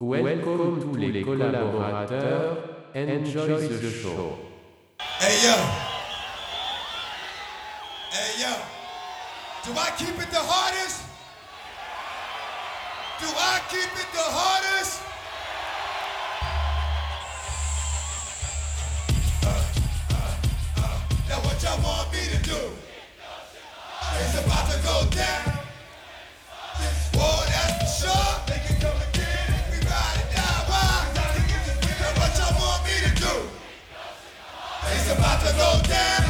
Welcome tous les collaborateurs. Enjoy the show. Hey yo. Hey yo. Do I keep it the hardest? Do I keep it the hardest? Uh, uh, uh. Now what y'all want me to do? It's about to go down. Go down.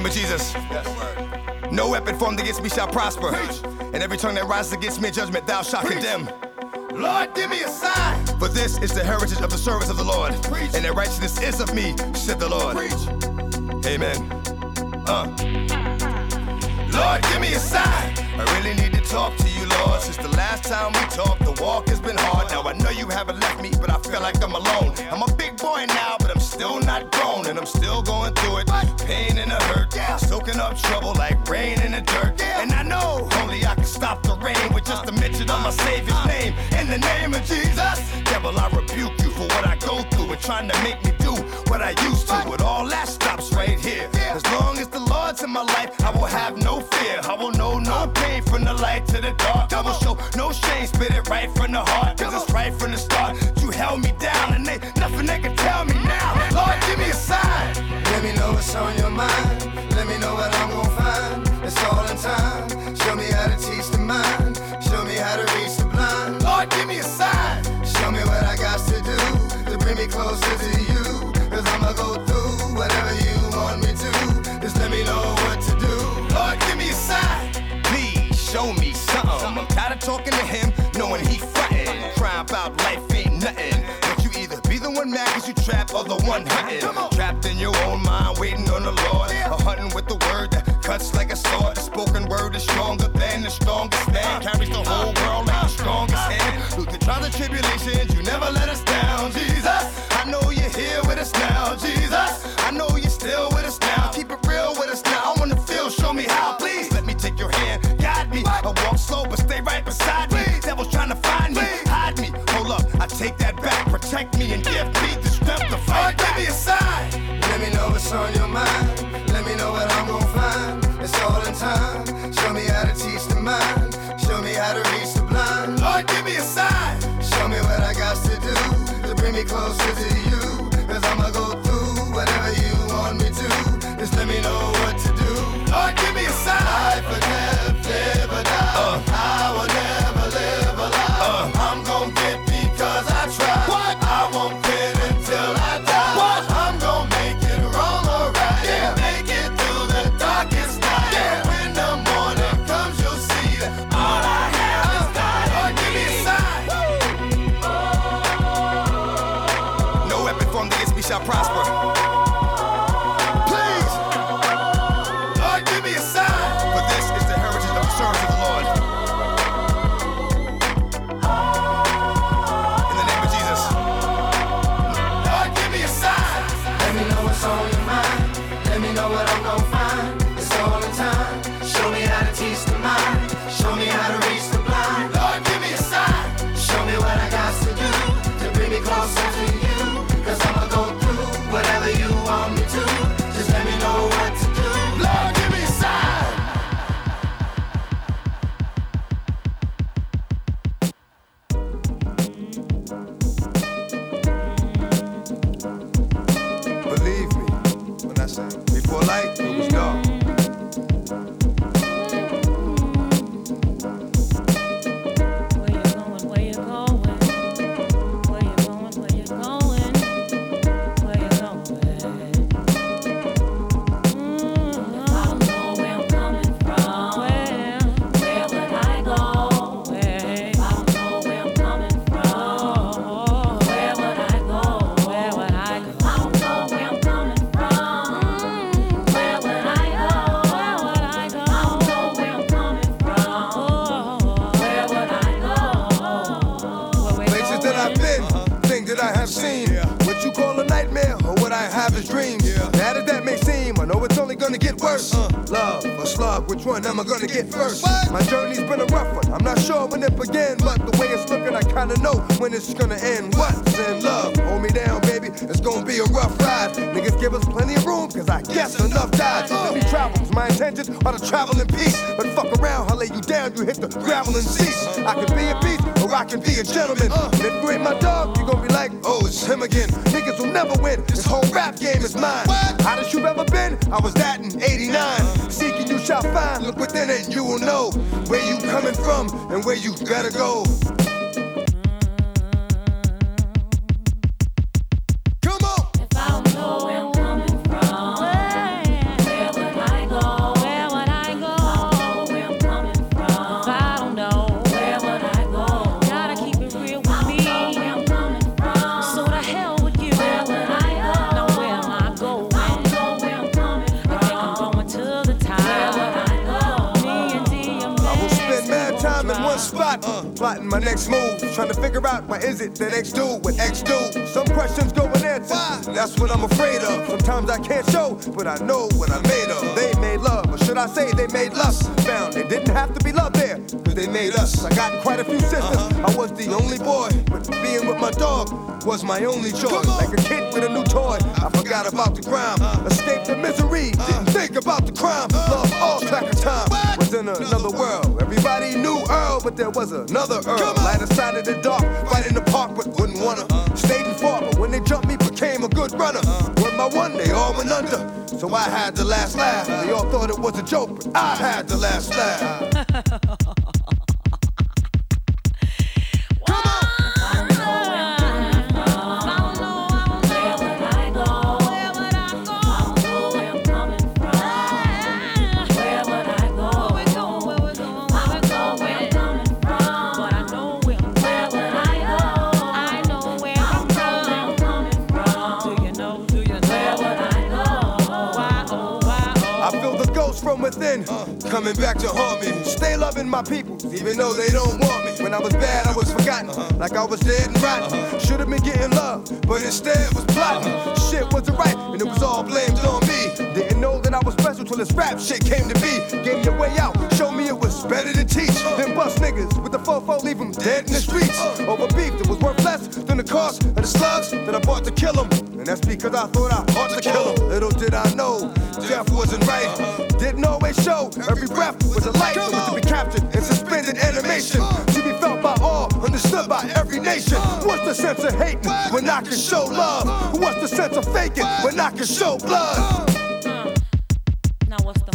Name of Jesus. No weapon formed against me shall prosper. And every tongue that rises against me in judgment, thou shalt condemn. Lord, give me a sign. For this is the heritage of the servants of the Lord. And their righteousness is of me, said the Lord. Amen. Uh. Lord, give me a sign. I really need to talk to you, Since the last time we talked, the walk has been hard. Now I know you haven't left me, but I feel like I'm alone. I'm a big boy now, but I'm still not grown, and I'm still going through it. Pain and a hurt, soaking up trouble like rain in the dirt. And I know only I can stop the rain with just a mention of my Savior's name. In the name of Jesus, devil, I rebuke you for what I go through and trying to make me do what I used to. But all that stops right here. As long as the Lord's in my life, I will have no fear. What's on your mind. Let me know what I'm gonna find. It's all in time. Show me how to teach the mind. Show me how to reach the blind. Lord, give me a sign. Show me what I got to do to bring me closer to you. Cause I'ma go through whatever you want me to. Just let me know what to do. Lord, give me a sign. Please show me something. I'm tired of talking to him, knowing he frontin'. Crying about life ain't nothing. But you either be the one mad cause you trapped or the one hunting. Your own mind, waiting on the Lord. Or hunting with the word that cuts like a sword. The spoken word is stronger on your mind. That I have seen. What you call a nightmare or what I have is dreams. Bad as that may gonna get worse. Uh, love or slug, which one am I gonna get first? My journey's been a rough one. I'm not sure when it began, but the way it's looking, I kinda know when it's gonna end. What's in love? Hold me down, baby. It's gonna be a rough ride. Niggas give us plenty of room, cause I guess enough died. Let me travel, my intentions are to travel in peace. But fuck around, I'll lay you down, you hit the gravel and cease. I can be a beast, or I can be a gentleman. Uh. And if you ain't my dog, you gon' be like, oh, it's him again. Niggas will never win, this whole rap game is mine. Hottest you've ever been, I was that in 89. Seeking you shall find, look within it, you will know where you coming from and where you gotta go. My next move, trying to figure out why is it that X do what X do. Some questions go unanswered, that's what I'm afraid of. Sometimes I can't show, but I know what I'm made of. They made love, should I say they made lust? Found It didn't have to be love there, cause they made us. I got quite a few sisters, I was the only boy, but being with my dog was my only choice. Like a kid with a new toy, I forgot about the crime, escaped the misery, didn't think about the crime. Love all track of time, was in another world. Everybody knew Earl, but there was another Earl. Light side of the dark, fight in the park, but wouldn't wanna. Stayed and fought, but when they jumped me, became a good runner. My one, they all went under. So I had the last laugh. They all thought it was a joke, but I had the last laugh. coming back to haunt me. Stay loving my people, even though they don't want me. When I was bad, I was forgotten, like I was dead and rotten. Should have been getting love, but instead was plotting. Shit wasn't right, and it was all blamed on me. Didn't know that I was special till this rap shit came to be. Gave me a way out, showed me it was better to teach than bust niggas with the fofo, leave them dead in the streets. Over beef that was worth less than the cost of the slugs that I bought to kill them. And that's because I thought I ought to kill him. Little did I know death wasn't right? Didn't always show. Every breath was a life that was to be captured in suspended animation. To be felt by all, understood by every nation. What's the sense of hating when I can show love? What's the sense of faking when I can show blood? Uh, now what's the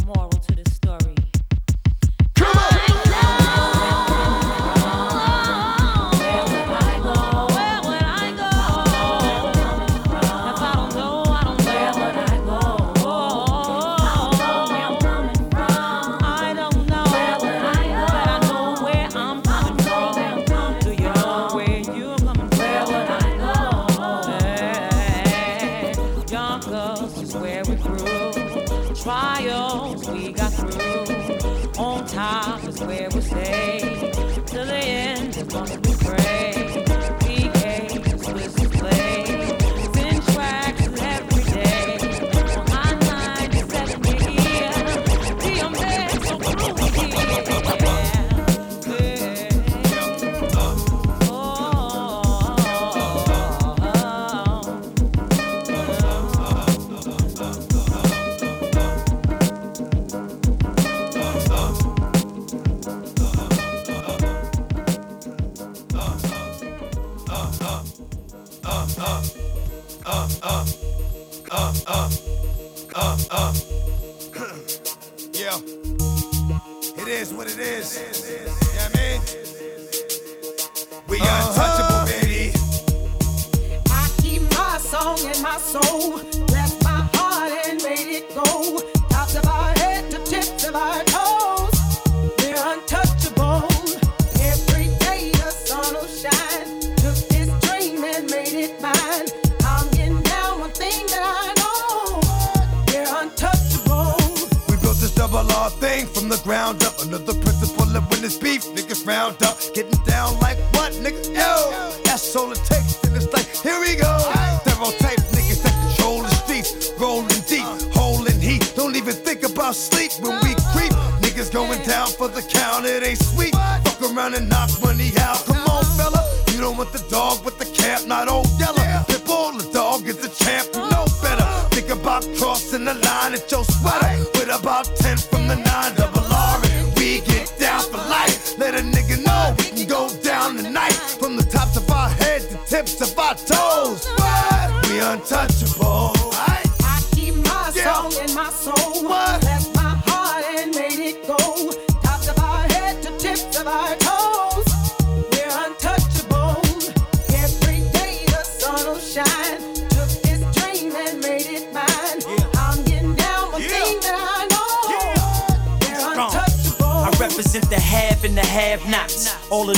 Yonkers is where we grew. Trials we got through. On top is where we stay. Till the end is what we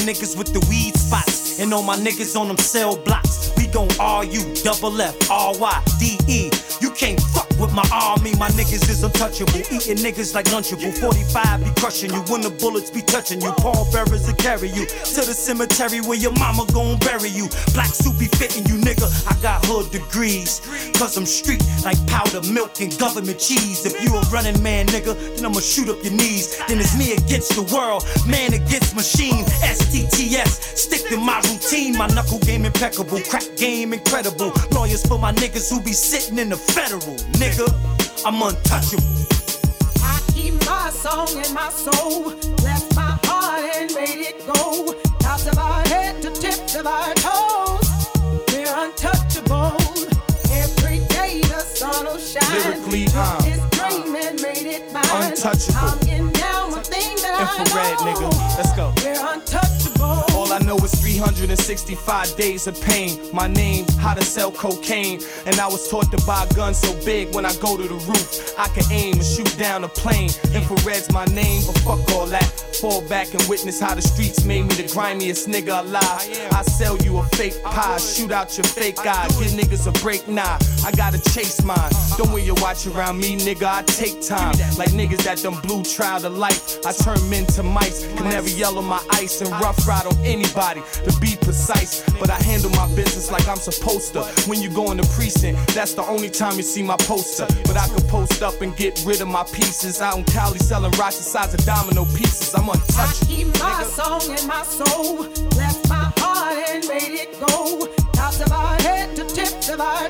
niggas with the weed spots. And all my niggas on them cell blocks. We gon' RU, double F, R Y, D E. You can't fuck with my army. My niggas is untouchable. Eating niggas like Lunchable. 45 be crushing you. When the bullets be touching you. Paul bearers will carry you to the cemetery where your mama gon' bury you. Black suit be fitting you, nigga. I got hood degrees. Cause I'm street like powder, milk, and government cheese. If you a running man, nigga, then I'ma shoot up your knees. Then it's me against the world, man against machine. STTS, stick to my routine. My knuckle game impeccable, crack game incredible. Lawyers for my niggas who be sitting in the federal, nigga. I'm untouchable. I keep my song in my soul. Left my heart and made it go. Tops of our head to tips of our toes. We're untouchable. Every day the sun will shine. Lyrically, Took uh, this dream and made it mine. Untouchable. Infrared, nigga. Let's go. We're untouchable. I know it's 365 days of pain. My name, how to sell cocaine. And I was taught to buy a gun so big when I go to the roof, I can aim and shoot down a plane. Infrared's my name, but fuck all that. Fall back and witness how the streets made me the grimiest nigga alive. I sell you a fake pie, shoot out your fake eye. Give niggas a break, nah. I gotta chase mine. Don't wear your watch around me, nigga. I take time. Like niggas that done blue trial to life. I turn men to mice. Canary yellow my ice and rough ride on anybody to be precise. But I handle my business like I'm supposed to. When you go in the precinct, that's the only time you see my poster. But I can post up and get rid of my pieces. Out in Cali selling rocks the size of domino pieces. I'm I untouchable. keep my song in my soul. Left my heart and made it go. Tops of our head to tips of our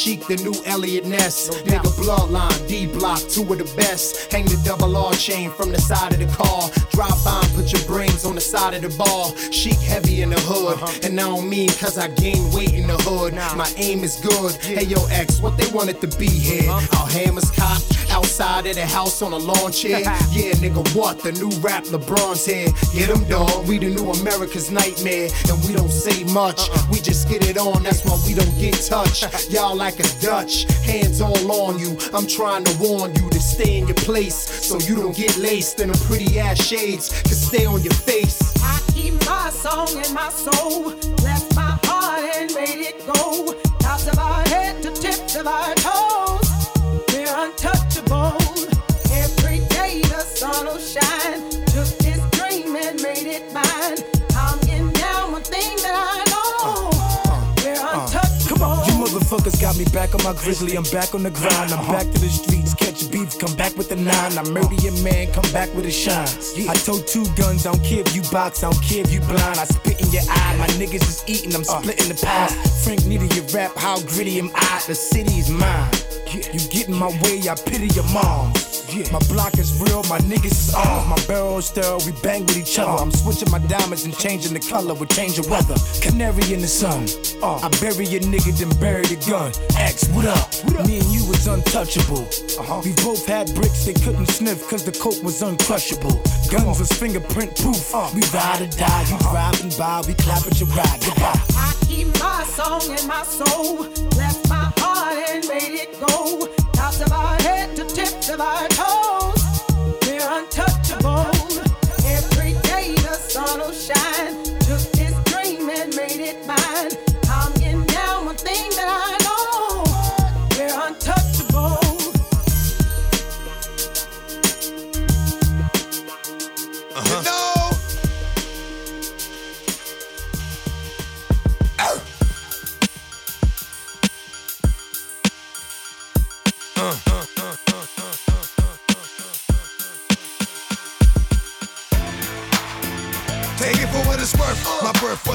S. Sheek, the new Eliot Ness. Nigga, bloodline, D block, two of the best. Hang the double R chain from the side of the car. Drive by and put your brains on the side of the bar. Sheek, heavy in the hood. Uh-huh. And I don't mean cause I gain weight in the hood. My aim is good. Hey yo, X, what they wanted to be here? Uh-huh. Our hammers cocked. Outside of the house on a lawn chair. Yeah, nigga, what? The new rap LeBron's here. Get him, dog. We the new America's nightmare. And we don't say much. We just get it on. That's why we don't get touched. Y'all like a Dutch. Hands all on you. I'm trying to warn you to stay in your place. So you don't get laced in them pretty ass shades. Can stay on your face. I keep my song in my soul. Left my heart and made it go. Tops of our head to tips of our toes. Grizzly. I'm back on the grind. I'm back to the streets, catch beef, come back with the nine. I murder your man, come back with a shine. I told two guns, I don't care if you box, I don't care if you blind. I spit in your eye, my niggas is eating, I'm splitting the pie. Frank needed your rap, how gritty am I? The city is mine. You get in my way, I pity your mom. My block is real, my niggas is armed. My barrel sterile, we bang with each other. I'm switching my diamonds and changing the color with change of weather. Canary in the sun. Uh, I bury your nigga, then bury the gun. X, what up? Me and you was untouchable. Uh-huh. We both had bricks they couldn't sniff cause the coke was uncrushable. Guns was fingerprint proof. Uh. We ride or die, you uh-huh. driving by, we clap at your ride. Goodbye. I keep my song in my soul. Heart and made it go. Tops of our head to tips of our toes.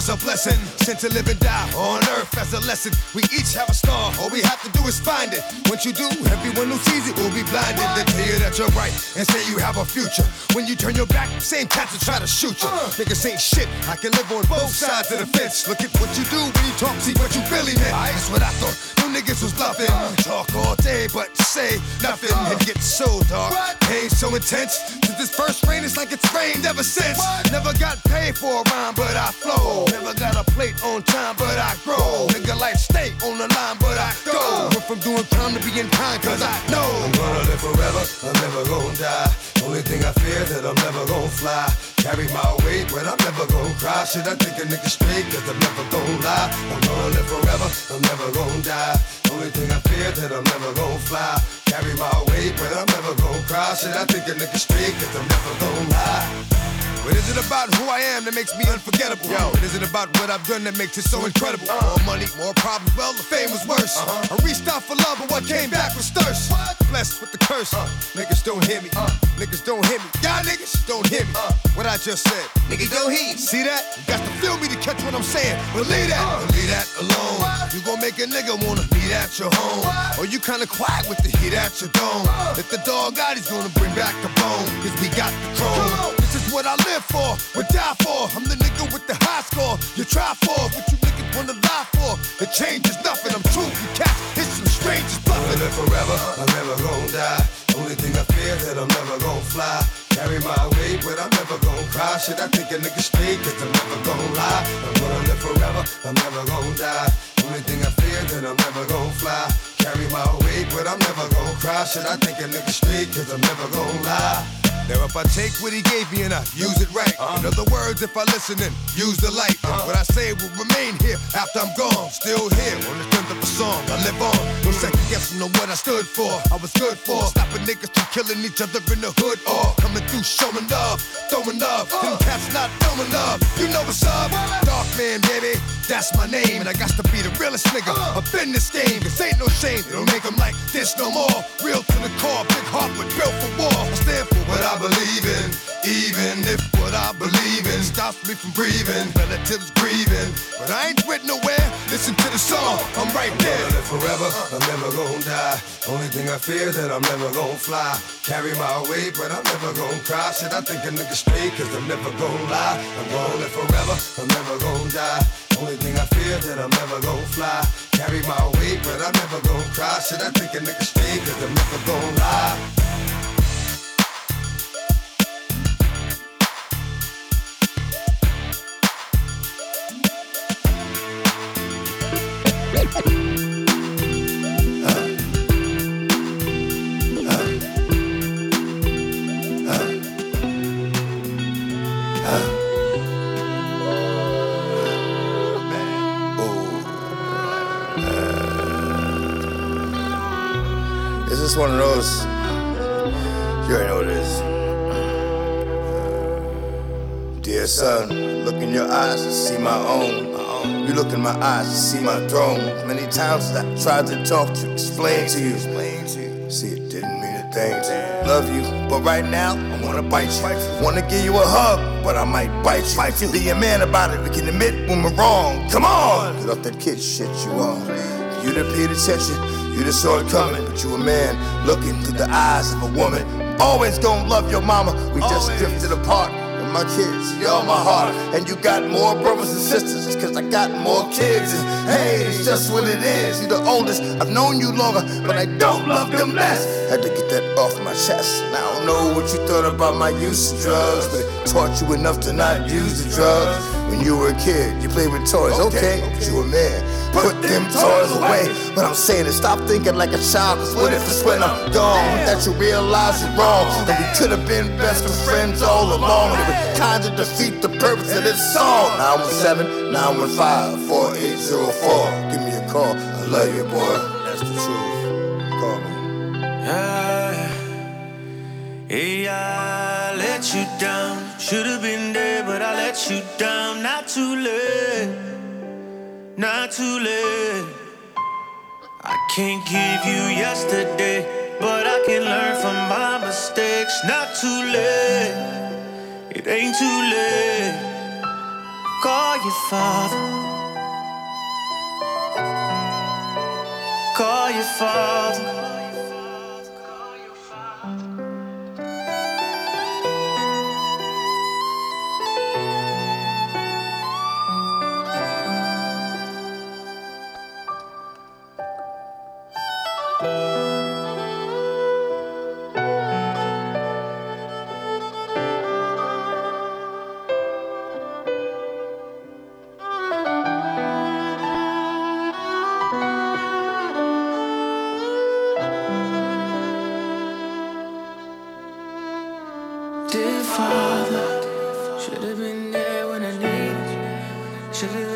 Was a blessing. Sent to live and die on earth as a lesson. We each have a star. All we have to do is find it. Once you do, everyone who sees it will be blinded. They tell you that you're right and say you have a future. When you turn your back, same cats will try to shoot you. Uh. Niggas ain't shit. I can live on both sides of the fence. Look at what you do when you talk, see what you really meant. That's what I thought. No niggas was bluffing. Uh. Talk all day, but say nothing. Uh. It gets so dark. Pain so intense. Since this first rain, it's like it's rained ever since. Never got paid for a rhyme, but I flow. Never got a plate on time, but I grow. Nigga life stay on the line, but I go. Went from doing time to being kind, cause I know. I'm gonna live forever, I'm never gonna die. Only thing I fear that I'm never gonna fly. Carry my weight, but I'm never gonna cry. Should I think a nigga straight, cause I'm never gonna lie. I'm gonna live forever, I'm never gonna die. Only thing I fear that I'm never gonna fly. Carry my weight, but I'm never gonna cry. Should I think a nigga straight, cause I'm never gonna lie. But is it about who I am that makes me unforgettable? Yo, it isn't about what I've done that makes it so incredible. Uh-huh. More money, more problems, well, the fame was worse. Uh-huh. I reached out for love, but what came back was thirst. Blessed with the curse. Uh. Niggas don't hear me. Uh. Niggas don't hear me. Y'all niggas don't hear me. Uh. What I just said. Niggas don't hear. See that? You got to feel me to catch what I'm saying. Believe that. Believe that alone. You gon' make a nigga wanna meet at your home. Or you kinda quiet with the heat at your dome. If the dog out, he's gonna bring back the bone. Cause we got the chrome. This is what I live for, would die for. I'm the nigga with the high score. You try for, what you niggas wanna lie for. The change is nothing, I'm true. You cats, it's some strangers bluffing. forever, I'm never gonna die. Only thing I fear that I'm never gonna fly. Carry my weight, but I'm never gonna cry. Should I think a nigga straight, cause I'm never gonna lie. I'm gonna live forever, I'm never gonna die. Only thing I fear that I'm never gonna fly. Carry my weight, but I'm never gonna cry. Should I think a nigga straight, cause I'm never gonna lie. Now if I take what he gave me and I use it right, in uh-huh. other words, if I listen and use the light, then what I say will remain here after I'm gone. Still here on the strength of a song. I live on, second guessing on what I stood for. I was good for stopping niggas from killing each other in the hood or coming through showing love, throwing love. Them uh. cats not throwing love. You know what's up? Dark man, baby, that's my name, and I got to be the realest nigga uh. up in this game. This ain't no shame, they don't make them like this no more. Real to the core, big heart, but built for war. I stand for what I believe in, even if what I believe in stops me from breathing. Relatives grieving, but I ain't quit nowhere. Listen to the song, I'm right there. Forever, I'll never die. Only thing I fear that I'm never gonna fly. Carry my weight, but I'm never gonna cry. Shit, I think a nigga straight, cause I'm never gonna lie. I'm gonna live forever, I'm never gonna die. Only thing I fear that I'm never gonna fly. Carry my weight, but I'm never gonna cry. Shit, I think a nigga straight, cause I'm never gonna lie. Those. You already know what it is. Dear son, look in your eyes to see my own. You look in my eyes to see my throne. Many times I tried to talk to, explain to you. See, it didn't mean a thing to you. Love you, but right now I wanna bite you. Wanna give you a hug, but I might bite you. Be a man about it. We can admit when we're wrong. Come on, get off that kid shit you are. You done paid attention. You just saw it coming, but you a man looking through the eyes of a woman. Always gonna love your mama. We just drifted apart. And my kids, you're my heart. And you got more brothers and sisters, it's cause I got more kids. And hey, it's just what it is. You're the oldest. I've known you longer, but I don't love them less. Had to get that off my chest. And I don't know what you thought about my use of drugs, but it taught you enough to not use the drugs. When you were a kid, you played with toys, okay, but you a man. Put them toys away. But I'm saying is stop thinking like a child, cause what if it's when I'm gone that you realize you're wrong? That we could have been best of friends all along. It would kinda defeat the purpose of this song. 917 915 4804. Give me a call. I love you, boy. That's the truth. Call me. Hey, I let you down. Should've been there, but I let you down. Not too late, not too late. I can't give you yesterday, but I can learn from my mistakes. Not too late, it ain't too late. Call your father. Call your father. Father, should have been there when I needed you. Should have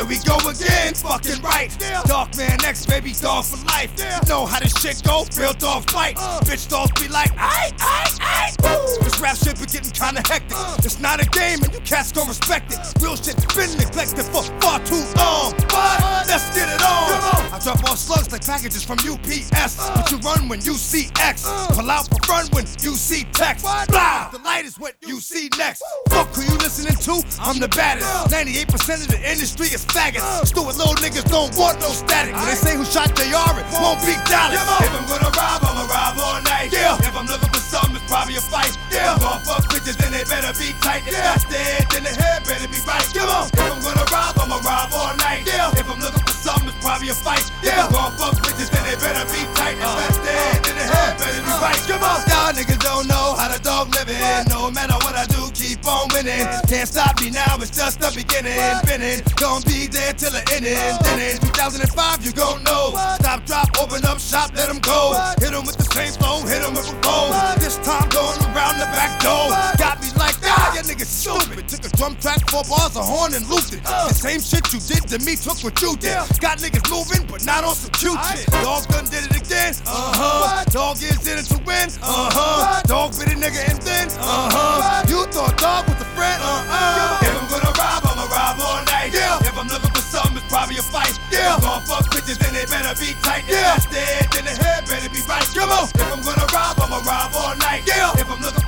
Here we go again. Fucking right. Dark man X, baby, dog for life. Know how this shit go. Real dog fight. Bitch dogs be like, aight, aight, aight. This rap shit be getting kinda hectic. It's not a game and you cats gon' respect it. Real shit's been neglected for far too long. But let's get it on. I drop slugs like packages from UPS. But you run when you see X. Pull out for run when you see text. Blah! The light is what you see next. Fuck who you listening to? I'm the baddest. 98% of the industry is faggots. Stupid little niggas don't want no static. When they say who shot J.R., it won't be Dallas. If I'm gonna rob, I'ma rob all night. Yeah. If I'm looking for something, it's probably a fight. Yeah. If I'm gonna fuck bitches, then they better be tight. If that's the head, then the head better be right. Come on. If I'm gonna rob, I'ma rob all night. Yeah. If I'm looking something, it's probably a fight. Yeah. If I'm gonna fuck bitches, then they better be tight. If that's the head, then the head better be right. Come on. Y'all niggas don't know how the dog living. No matter what I do, keep on winning. Can't stop me now, it's just the beginning. Spinning, gonna be there till the ending. Then in 2005, you gon' know. Stop, drop, open up shop, let them go. Hit 'em with the same flow, hit 'em with a phone. This time going around the back door. Got me ah, you niggas stupid. Took a drum track, four bars, a horn, and looped it. The same shit you did to me, took what you did. Got niggas moving, but not on some cute shit. Dog done did it again, uh huh. Dog is in it to win, uh huh. Dog bit a nigga and then, uh huh. You thought dog was a friend, Uh huh. If I'm gonna rob, I'ma rob all night. Yeah. If I'm looking for something, it's probably a fight. Yeah. If I'm gonna fuck bitches, then they better be tight. If that's head, then the head better be right. Come on. If I'm gonna rob, I'ma rob all night. Yeah. If I'm looking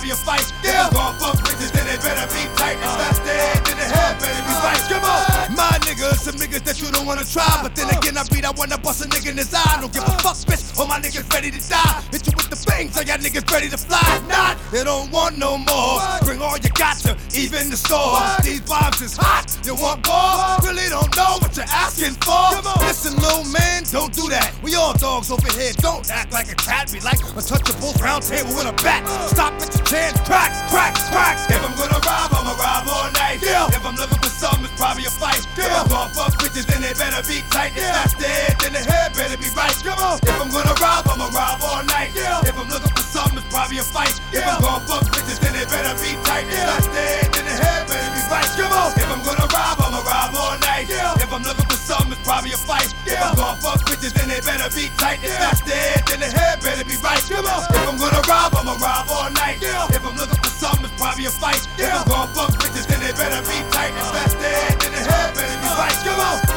obvious fight. Yeah. If it's gon' fuck bitches, then they better be tight. Uh. Niggas, that you don't wanna try. But then again, I beat, I wanna bust a nigga in his eye. Don't give a fuck, bitch. All my niggas ready to die. Hit you with the bangs, so y'all niggas ready to fly. Not, they don't want no more. Bring all you got to even the store. These bombs is hot. You want more? Really don't know what you're asking for. Listen, little man, don't do that. We all dogs over here. Don't act like a cat. Be like untouchables, round table with a bat. Stop at your chance. Crack, crack, crack. If I'm gonna rob, I'ma rob all night. If I'm looking for something, it's probably a fight. If I'm gonna fuck bitches, then they better be tight. If that's the head, then the head better be right. Come on. If I'm gonna rob, I'ma rob all night. If I'm looking for something, it's probably a fight. If I'm gonna fuck bitches, then they better be tight. If that's the head, then the head better be right. Come on. If I'm gonna rob, I'ma rob all night. If I'm looking for something, it's probably a fight. If I'm gonna fuck bitches, then they better be tight. If that's the head, then the head better be right. Come on. If I'm gonna rob, I'ma rob all night. If I'm looking for something, it's probably a fight. If I'm gonna fuck bitches, then they better be tight. If the head, then the head better be right. Come on.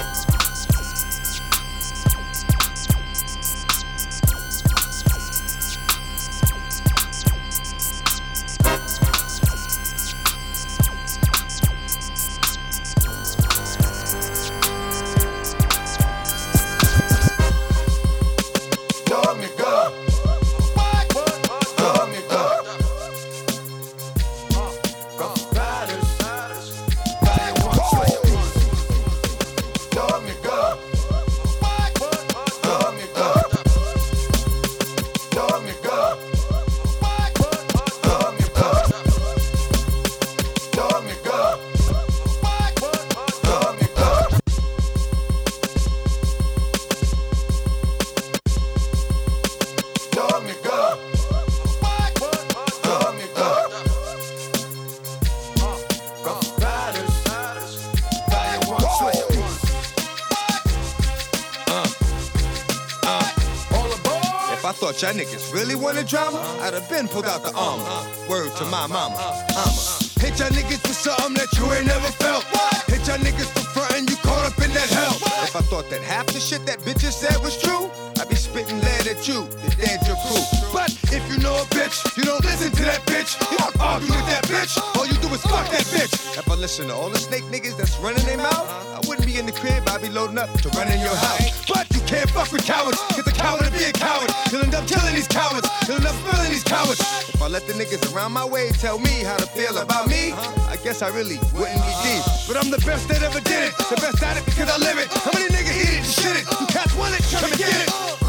Niggas really wanted drama, I'd have been pulled out the armor. Word to my mama. I'ma hit y'all niggas for something that you ain't never felt. Hit y'all niggas for frontin', you caught up in that hell. If I thought that half the shit that bitches said was true, I'd be spitting lead at you, the your crew. But if you know a bitch, you don't listen to that bitch. You don't argue with that bitch. All you do is fuck that bitch. Listen to all the snake niggas that's running their mouth, I wouldn't be in the crib, I'd be loading up to run in your house. But you can't fuck with cowards, cause a coward to be a coward. You'll end up killing these cowards, you'll end up spilling these cowards. If I let the niggas around my way tell me how to feel about me, I guess I really wouldn't be deep. But I'm the best that ever did it, the best at it because I live it. How many niggas eat it and shit it? You cats want it, come and get it.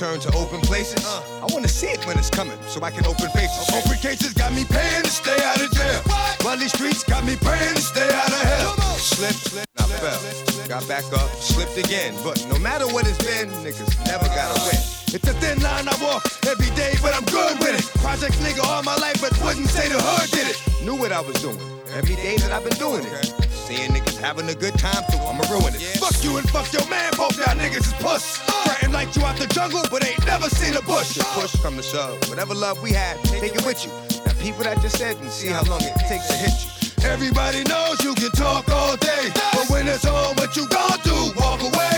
Have my back turned to open places. Uh, I wanna see it when it's coming, so I can open faces. Open cases got me paying to stay out of jail. While these streets got me praying to stay out of hell. Slip, slip, I fell. Got back up, slipped again. But no matter what it's been, niggas never gotta win. It's a thin line I walk every day, but I'm good with it. Project nigga all my life, but wouldn't say the hood did it. Knew what I was doing. Every day that I've been doing it. Seeing niggas having a good time, so I'ma ruin it. Fuck you and fuck your man, both y'all niggas is puss. Uh. Frontin' like you out the jungle, but ain't never seen a bush. The push from the shove. Whatever love we had, take it with you. Now people that just said and see how long it takes to hit you. Everybody knows you can talk all day, but when it's on, what you gonna do? Walk away.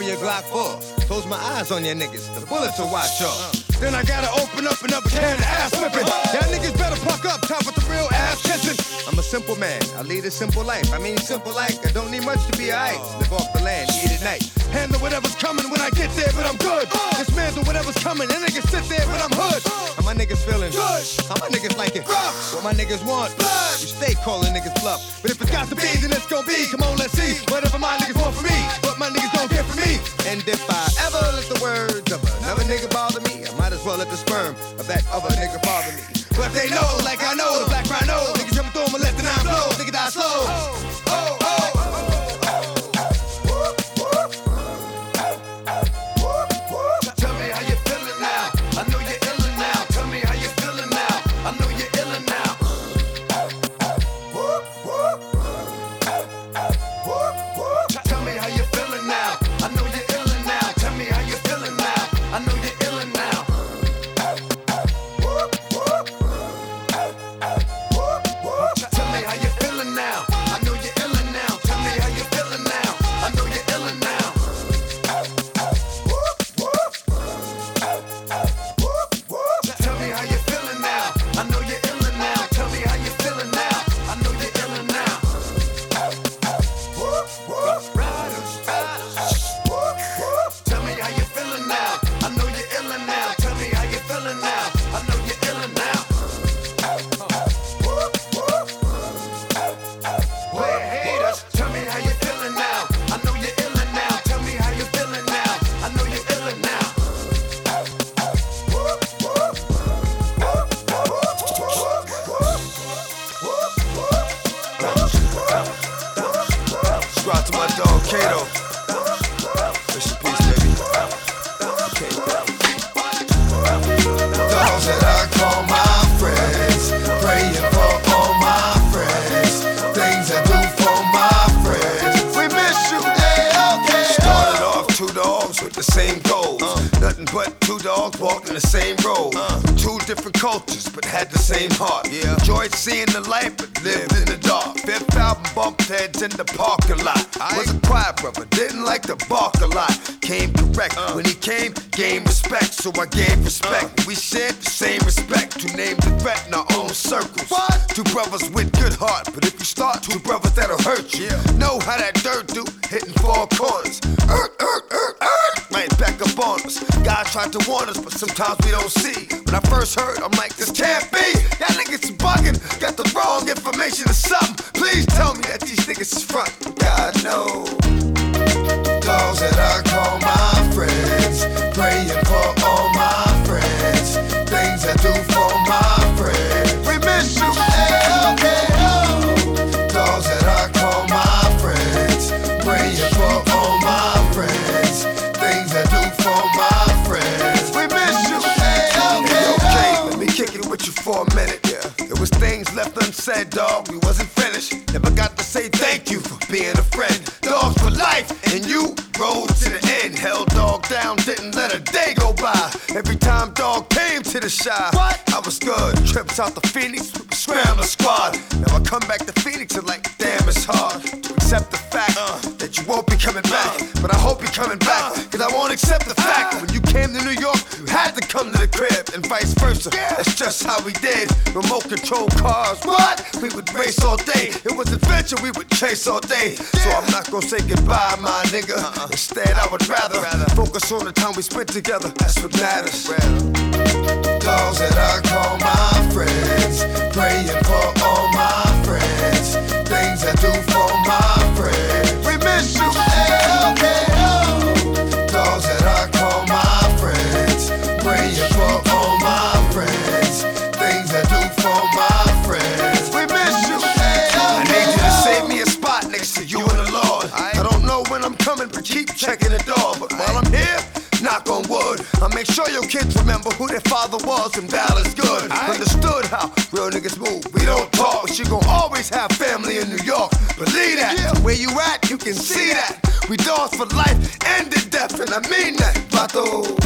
Carry a Glock 4. Close my eyes on your niggas. The bullets will watch y'all. Then I gotta open up another can of ass whipping. Y'all niggas better puck up, top with the real ass kissing. I'm a simple man. I lead a simple life. I mean, simple like I don't need much to be alright. Live off the land, eat at night. Handle whatever's coming when I get there, but I'm good. Dismantle whatever's coming, and niggas sit there, but I'm hood. How my niggas feeling? Good. How my niggas like it? Rough. What my niggas want? Blood. You stay calling niggas bluff. But if it's got to be, then it's gonna be. Come on, let's see. Whatever my niggas want for me, what my niggas don't get for me. And if I ever let the words of another nigga bother me, I might as well let the sperm of that other nigga bother me. But they know, like I know, the black rhino. Niggas jumping through 'em and let the nine blow. Nigga die slow. Information or something. Please tell me that these niggas is front. Thank you for being a friend. Dogs for life, and you rode to the end. Held dog down, didn't let a day go by. Every time dog came to the shy, what? I was good. Trips out the Phoenix, scrambler squad. Now I come back to Phoenix and like, damn, it's hard to accept the fact uh. that you won't be coming back. But I hope you're coming back, uh. cause I won't accept the fact uh. Come to the crib and vice versa. That's just how we did. Remote control cars, what? We would race all day. It was adventure we would chase all day. So I'm not gonna say goodbye, my nigga. Uh-uh. Instead, I would rather focus on the time we spent together. That's what matters. Dogs that I call my friends, praying for all my friends, things I do for my friends. I'll make sure your kids remember who their father was and Dallas good. Understood how real niggas move. We don't talk, but you gon' always have family in New York. Believe that. Yeah. Where you at, you can see that. We dogs for life and to death, and I mean that. Vato.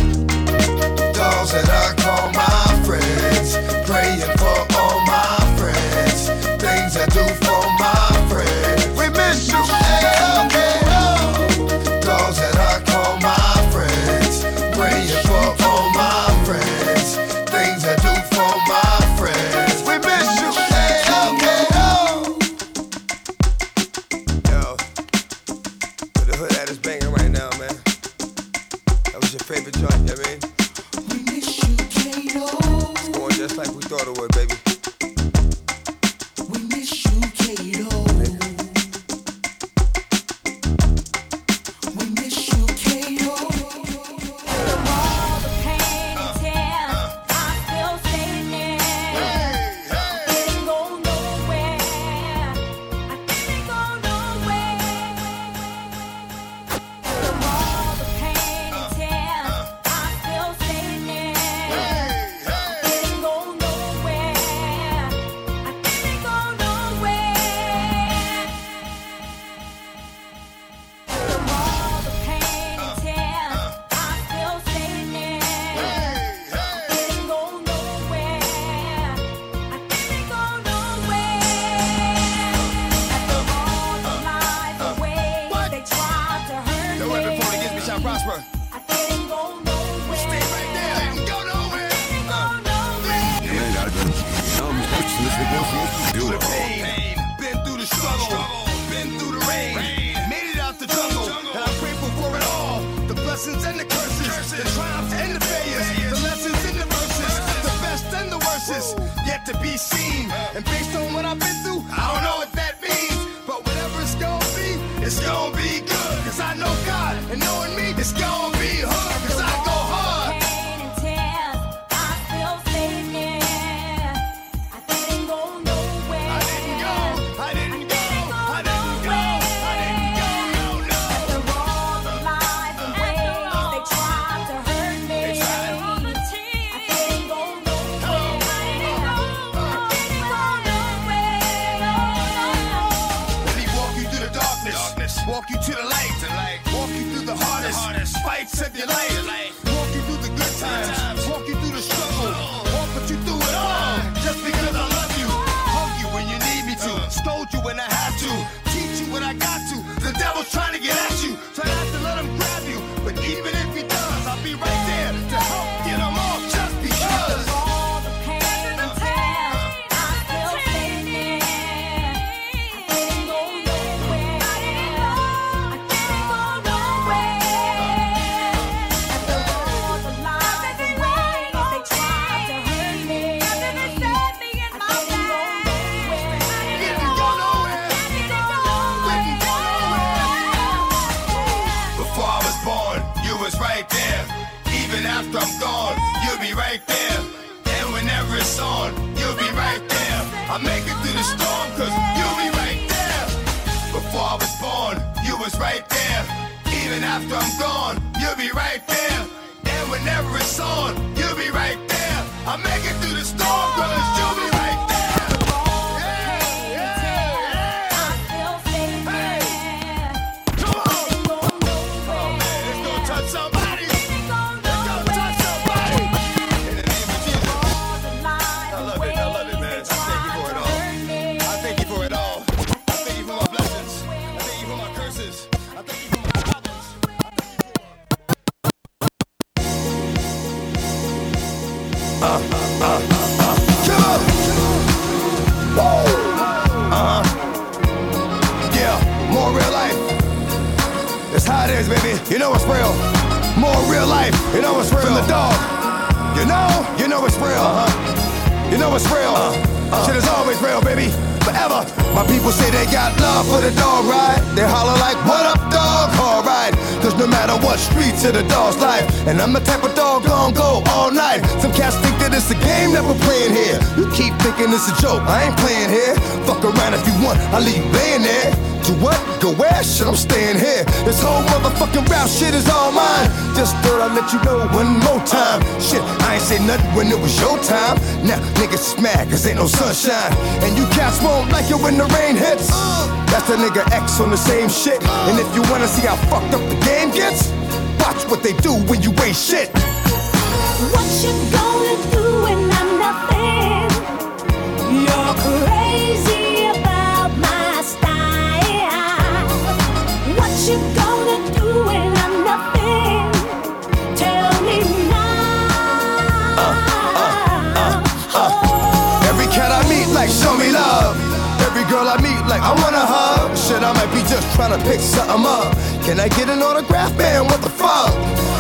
Dogs that I call my friends, praying for all my friends, things I do for my blessings and the curses, the triumphs and the failures, the lessons and the verses, the best and the worst, yet to be seen. And based on what I've been through, I don't know what that means, but whatever it's gonna be, it's gonna be good. Cause I know God, and knowing me, it's gonna whenever it's on, I'll leave laying there. To what? Go where? Shit, I'm staying here. This whole motherfucking rap shit is all mine. Just thought I'd let you know one more time. Shit, I ain't say nothing when it was your time. Now niggas mad cause ain't no sunshine. And you cats won't like it when the rain hits. That's the nigga X on the same shit. And if you wanna see how fucked up the game gets, watch what they do when you ain't shit. What you gonna do I wanna hug. Shit, I might be just trying to pick something up. Can I get an autograph, man? What the fuck?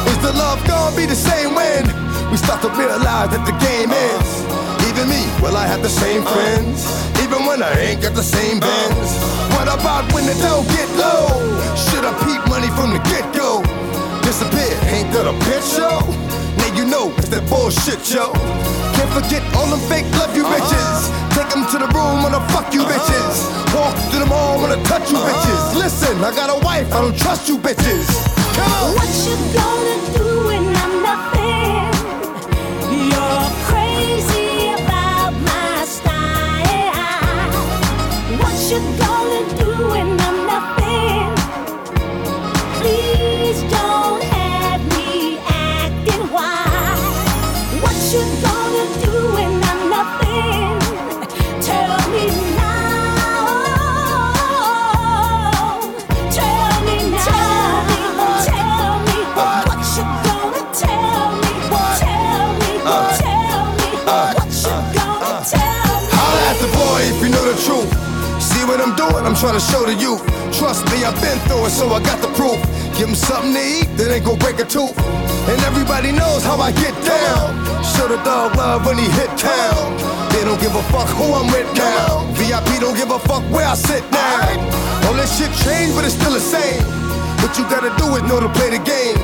Is the love gonna be the same when we start to realize that the game is? Even me, will I have the same friends? Even when I ain't got the same bends? What about when the dough get low? Should I peep money from the get go? Disappear, ain't that a bitch show? Now you know it's that bullshit, yo. Can't forget all them fake love you bitches. Take them to the room, wanna fuck you bitches. Walk to the mall, wanna touch you bitches. Listen, I got a wife, I don't trust you bitches. Come on. What you gonna do when I'm nothing? You're crazy about my style. What you gonna what I'm trying to show the youth. Trust me, I've been through it, so I got the proof. Give 'em something to eat, that ain't gon' break a tooth. And everybody knows how I get down. Show the dog love when he hit town. They don't give a fuck who I'm with now. VIP don't give a fuck where I sit now. All that shit changed, but it's still the same. What you gotta do is know to play the game.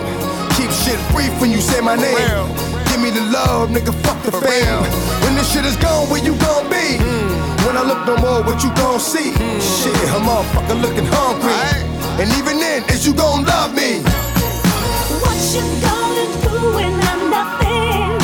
Keep shit brief when you say my name. Give me the love, nigga, fuck the fame. When this shit is gone, where you gon' be? When I look no more, what you gon' see? Shit, I'm motherfucker looking hungry. And even then, is you gon' love me? What you gonna do when I'm nothing?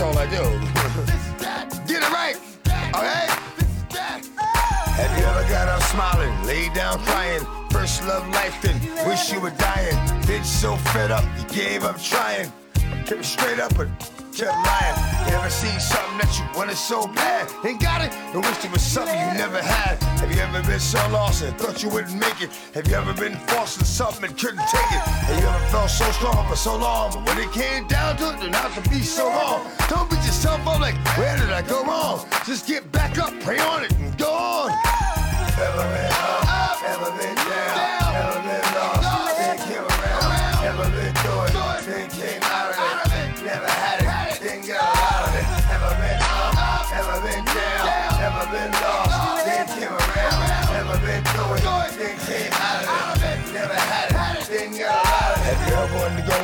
That's all I do. Get it right, okay? Have you ever got up smiling, laid down crying? First love life, then wish you were dying. Bitch so fed up, you gave up trying. It straight up and ever seen something that you wanted so bad? Ain't got it, and wish there was something you never had. Have you ever been so lost and thought you wouldn't make it? Have you ever been forced to something and couldn't take it? Have you ever felt so strong for so long, but when it came down to it, turned out to be so wrong? Don't beat yourself up like, where did I go wrong? Just get back up, pray on it, and go on.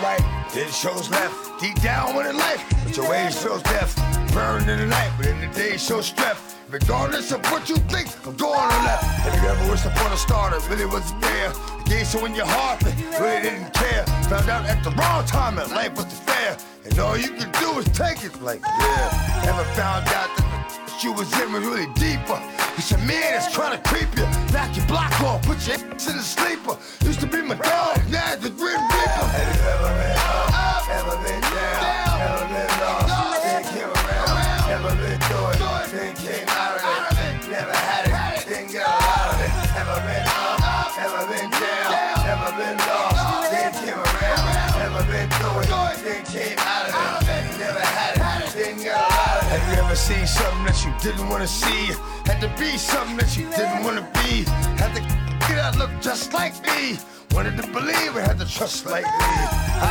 Right, then shows left, deep down when in life, but your ways shows death, burned in the night, but in the day shows strength. Regardless of what you think, I'm going on left. Have you ever wished upon a star that really wasn't there? Gave so in your heart that really didn't care. Found out at the wrong time that life wasn't fair. And all you can do is take it like, yeah. Ever found out that you was in really deeper? It's your man that's trying to creep you. Knock your block off, put your ass in the sleeper. Used to be my dog, now the Grim Reaper. Ever seen something that you didn't want to see? Had to be something that you didn't want to be. Had to get out look just like me. Wanted to believe, I had to trust like me.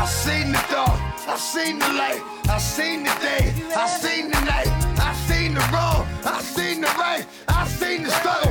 I seen the dark, I seen the light, I seen the day, I seen the night, I seen the wrong, I seen the right, I seen the struggle,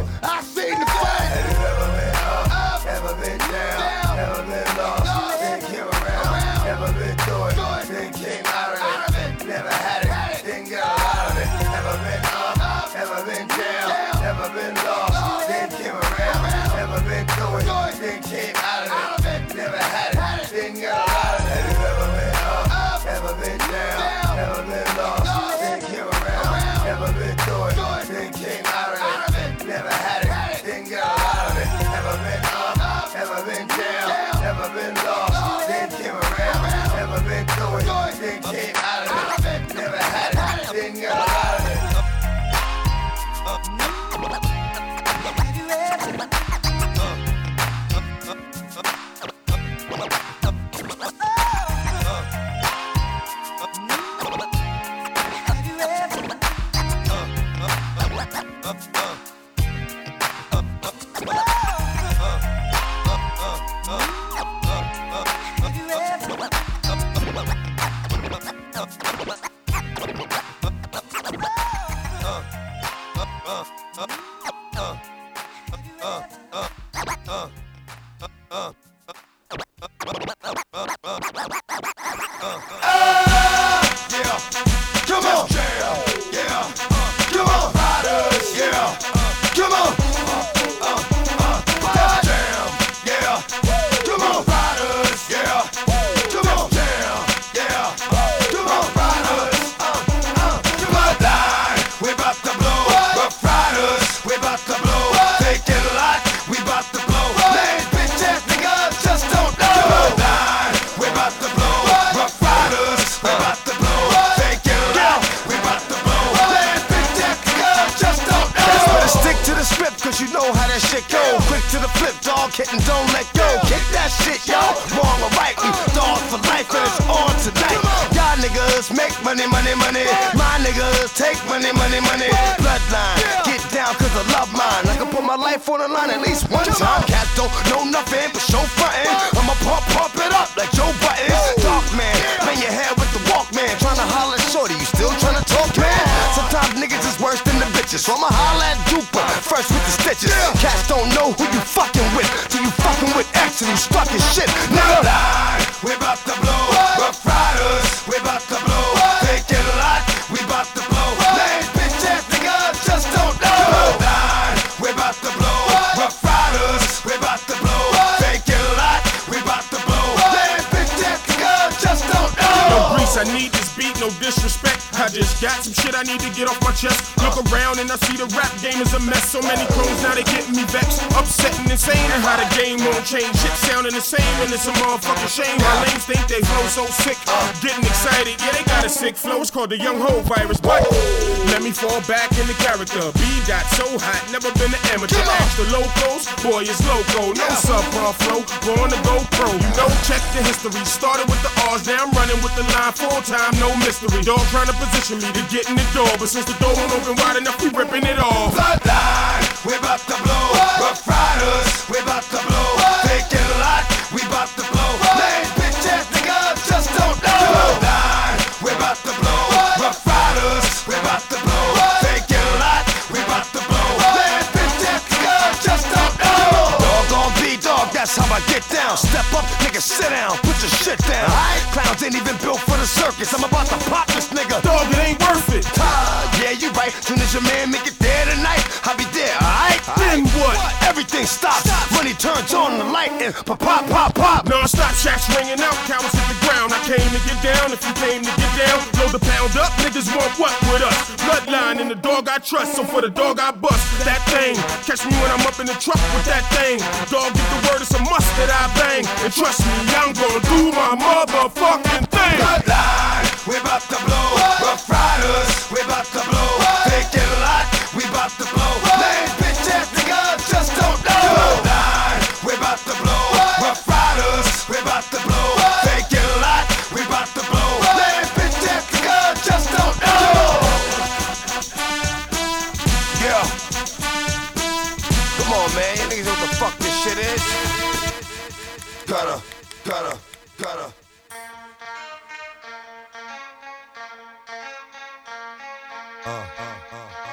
Yeah. Same, and it's a motherfucking shame. My lames think they flow so sick. Getting excited, yeah, they got a sick flow. It's called the young ho virus. But let me fall back in the character. B dot so hot, never been an amateur. Ask the locals, boy, it's loco. No subpar flow, born to go pro. You know, check the history. Started with the R's, now I'm running with the line full time, no mystery. Dog trying to position me to get in the door, but since the door won't open wide enough, we ripping it off. Bloodline, we bout to blow. Ruff Ryders, we bout to blow. I get down. Step up, nigga, sit down, put your shit down. Clowns ain't even built for the circus. I'm about to pop this nigga. Dog, it ain't worth it. Ah, yeah, you right. Soon as your man make it there tonight, I'll be there, alright? Then what? Everything stops. Money turns on the light and pop, pop, pop, pop. Non-stop shots ringing out, cowards hit the ground. I came to get down, if you came the pound up. Niggas want what with us? Bloodline and the dog I trust, so for the dog I bust that thing. Catch me when I'm up in the truck with that thing. Dog, get the word, it's a must that I bang. And trust me, I'm gonna do my motherfucking thing. Bloodline, we bout to blow. Ruff Ryders, we bout to blow. Taking a lot, Something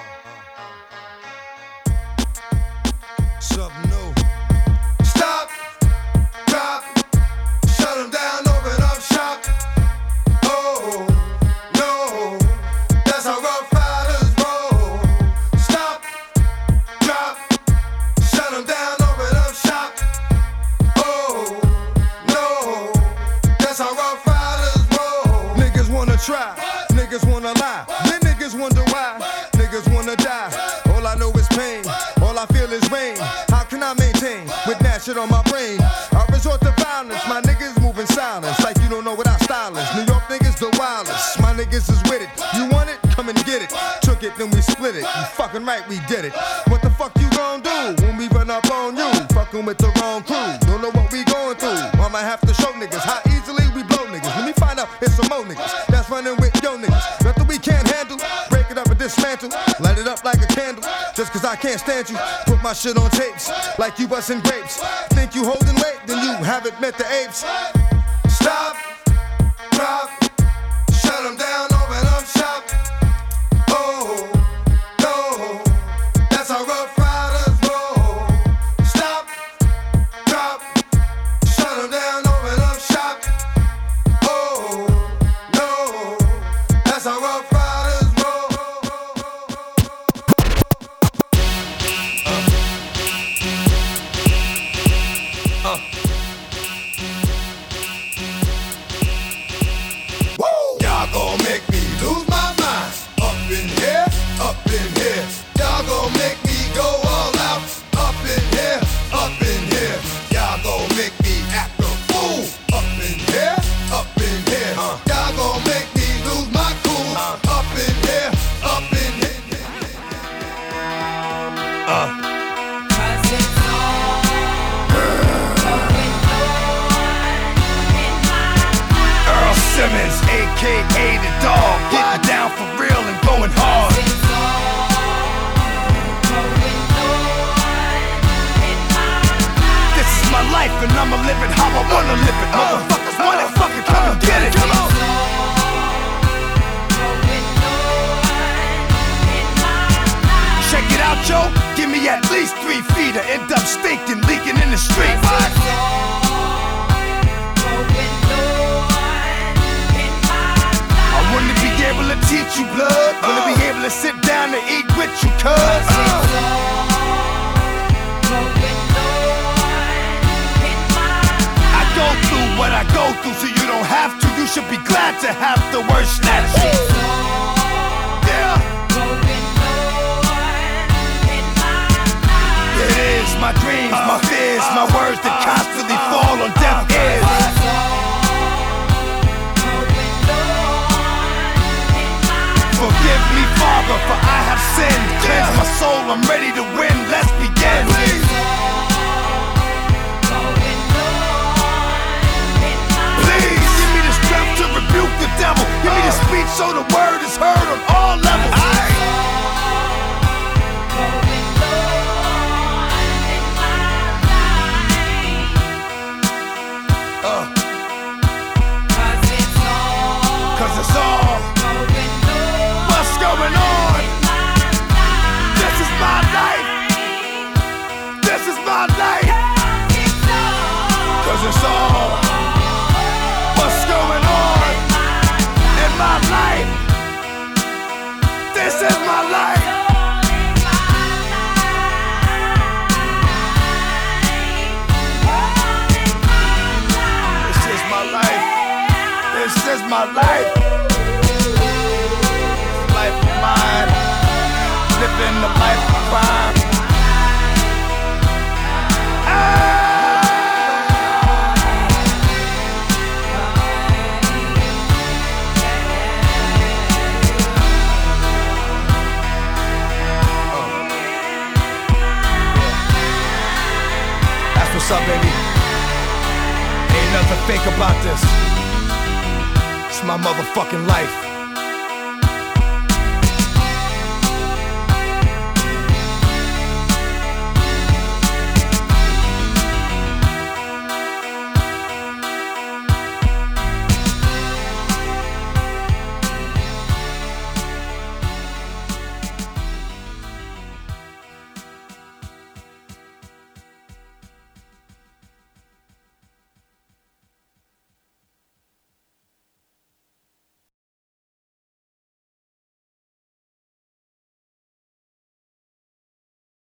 What the fuck you gon' do when we run up on you? Fucking with the wrong crew. Don't know what we going through. I'ma have to show niggas how easily we blow niggas. Let me find out it's some more niggas that's running with yo niggas. Nothing we can't handle. Break it up and dismantle. Light it up like a candle. Just cause I can't stand you. Put my shit on tapes like you busting grapes. Think you holding weight, then you haven't met the apes.